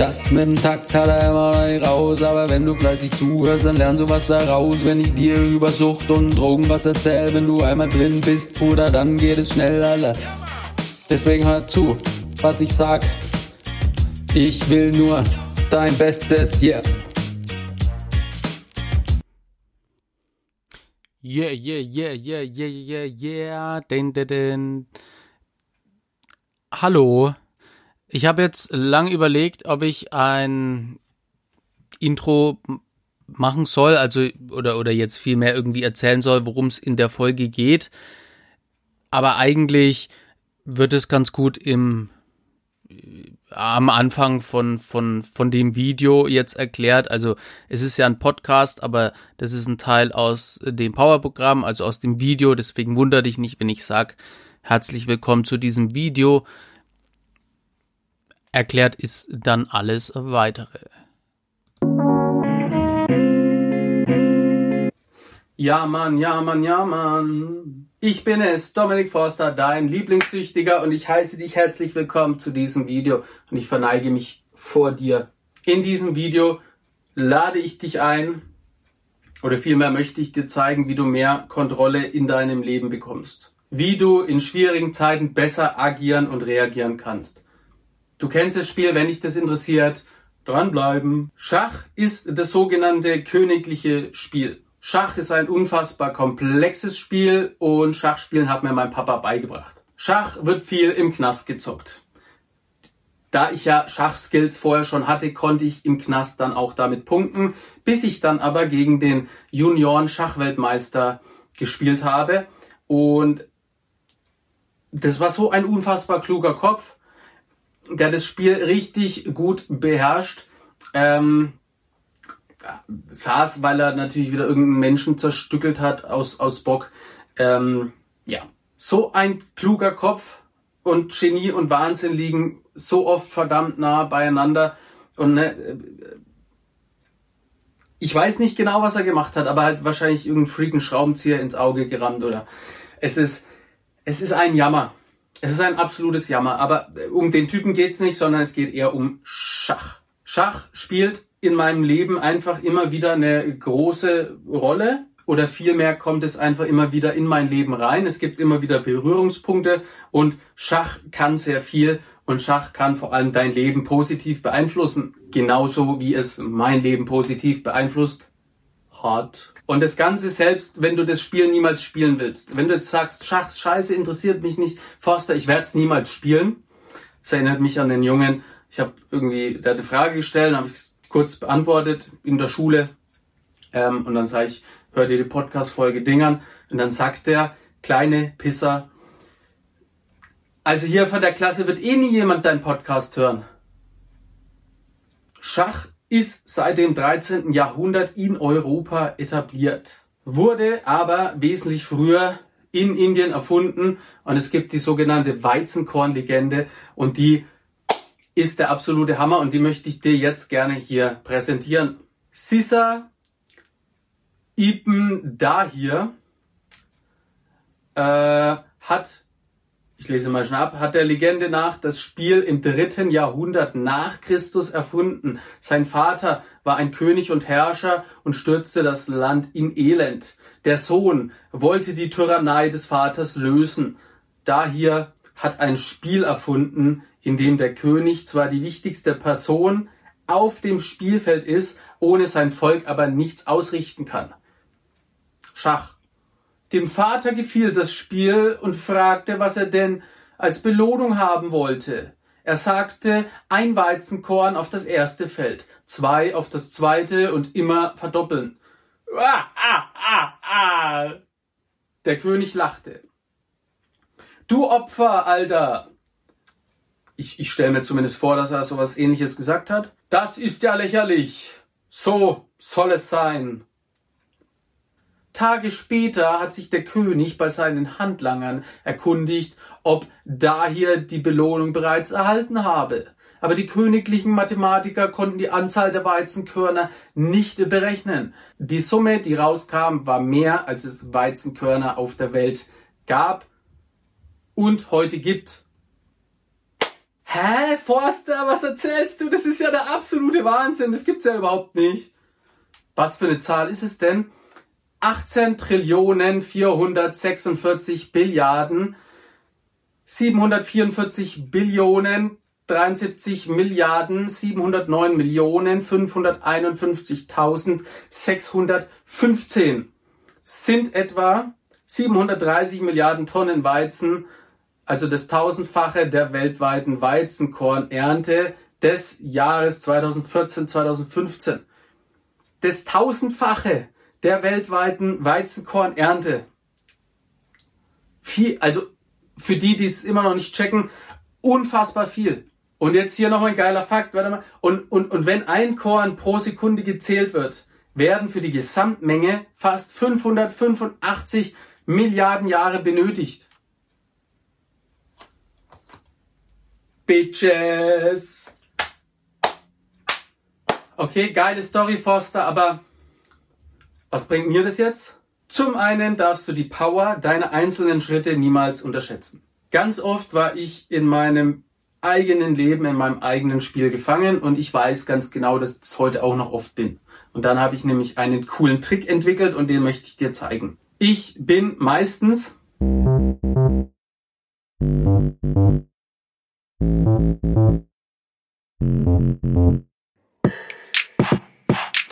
Das mit dem Takt hat er immer nicht raus, aber wenn du fleißig zuhörst, dann lernst du was daraus. Wenn ich dir über Sucht und Drogen was erzähl, wenn du einmal drin bist, Bruder, dann geht es schnell, Alter. Deswegen hör zu, was ich sag. Ich will nur dein Bestes, yeah. Yeah, yeah, yeah, yeah, yeah, yeah, yeah. Den, den, den. Hallo. Ich habe jetzt lang überlegt, ob ich ein Intro machen soll, also oder oder jetzt vielmehr irgendwie erzählen soll, worum es in der Folge geht. Aber eigentlich wird es ganz gut im am Anfang von, von, von dem Video jetzt erklärt. Also es ist ja ein Podcast, aber das ist ein Teil aus dem Powerprogramm, also aus dem Video. Deswegen wundere dich nicht, wenn ich sage, herzlich willkommen zu diesem Video. Erklärt ist dann alles weitere. Ja, Mann, ja, Mann, ja, Mann. Ich bin es, Dominik Forster, dein Lieblingssüchtiger und ich heiße dich herzlich willkommen zu diesem Video und ich verneige mich vor dir. In diesem Video lade ich dich ein oder vielmehr möchte ich dir zeigen, wie du mehr Kontrolle in deinem Leben bekommst. Wie du in schwierigen Zeiten besser agieren und reagieren kannst. Du kennst das Spiel, wenn dich das interessiert, dranbleiben. Schach ist das sogenannte königliche Spiel. Schach ist ein unfassbar komplexes Spiel und Schachspielen hat mir mein Papa beigebracht. Schach wird viel im Knast gezockt. Da ich ja Schachskills vorher schon hatte, konnte ich im Knast dann auch damit punkten, bis ich dann aber gegen den Junioren Schachweltmeister gespielt habe. Und das war so ein unfassbar kluger Kopf, der das Spiel richtig gut beherrscht. Ähm, saß, weil er natürlich wieder irgendeinen Menschen zerstückelt hat aus, aus Bock. Ähm, ja, so ein kluger Kopf und Genie und Wahnsinn liegen so oft verdammt nah beieinander. Und ne, ich weiß nicht genau, was er gemacht hat, aber halt wahrscheinlich irgendeinen freaken Schraubenzieher ins Auge gerammt oder es ist, es ist ein Jammer. Es ist ein absolutes Jammer. Aber um den Typen geht's nicht, sondern es geht eher um Schach. Schach spielt in meinem Leben einfach immer wieder eine große Rolle oder vielmehr kommt es einfach immer wieder in mein Leben rein. Es gibt immer wieder Berührungspunkte und Schach kann sehr viel und Schach kann vor allem dein Leben positiv beeinflussen. Genauso wie es mein Leben positiv beeinflusst hat. Und das Ganze selbst, wenn du das Spiel niemals spielen willst. Wenn du jetzt sagst, Schach, scheiße, interessiert mich nicht, Forster, ich werde es niemals spielen. Das erinnert mich an den Jungen. Ich habe irgendwie, der hat eine Frage gestellt, habe ich kurz beantwortet in der Schule. Ähm, und dann sage ich, hör dir die Podcast-Folge Dingern. Und dann sagt der kleine Pisser, also hier von der Klasse wird eh nie jemand deinen Podcast hören. Schach ist seit dem 13. Jahrhundert in Europa etabliert, wurde aber wesentlich früher in Indien erfunden und es gibt die sogenannte Weizenkorn-Legende und die ist der absolute Hammer und die möchte ich dir jetzt gerne hier präsentieren. Sisa Ibn Dahir äh, hat, ich lese mal schnell ab, hat der Legende nach das Spiel im dritten Jahrhundert nach Christus erfunden. Sein Vater war ein König und Herrscher und stürzte das Land in Elend. Der Sohn wollte die Tyrannei des Vaters lösen. Dahir hat ein Spiel erfunden, in dem der König zwar die wichtigste Person auf dem Spielfeld ist, ohne sein Volk aber nichts ausrichten kann. Schach. Dem Vater gefiel das Spiel und fragte, was er denn als Belohnung haben wollte. Er sagte, ein Weizenkorn auf das erste Feld, zwei auf das zweite und immer verdoppeln. Ah, ah, ah. Der König lachte. Du Opfer, Alter! Ich, ich stelle mir zumindest vor, dass er sowas ähnliches gesagt hat. Das ist ja lächerlich. So soll es sein. Tage später hat sich der König bei seinen Handlangern erkundigt, ob da hier die Belohnung bereits erhalten habe. Aber die königlichen Mathematiker konnten die Anzahl der Weizenkörner nicht berechnen. Die Summe, die rauskam, war mehr, als es Weizenkörner auf der Welt gab und heute gibt. Hä, Forster, was erzählst du? Das ist ja der absolute Wahnsinn. Das gibt's ja überhaupt nicht. Was für eine Zahl ist es denn? 18 Trillionen 446 Billiarden 744 Billionen 73 Milliarden 709 Millionen 551.615 sind etwa 730 Milliarden Tonnen Weizen, also das tausendfache der weltweiten Weizenkornernte des Jahres 2014-2015. Das tausendfache der weltweiten Weizenkornernte. Viel, also für die, die es immer noch nicht checken, unfassbar viel. Und jetzt hier noch ein geiler Fakt, warte mal. Und, und, und wenn ein Korn pro Sekunde gezählt wird, werden für die Gesamtmenge fast 585 Milliarden Jahre benötigt. Bitches. Okay, geile Story, Foster, aber was bringt mir das jetzt? Zum einen darfst du die Power deiner einzelnen Schritte niemals unterschätzen. Ganz oft war ich in meinem eigenen Leben, in meinem eigenen Spiel gefangen und ich weiß ganz genau, dass ich das heute auch noch oft bin. Und dann habe ich nämlich einen coolen Trick entwickelt und den möchte ich dir zeigen. Ich bin meistens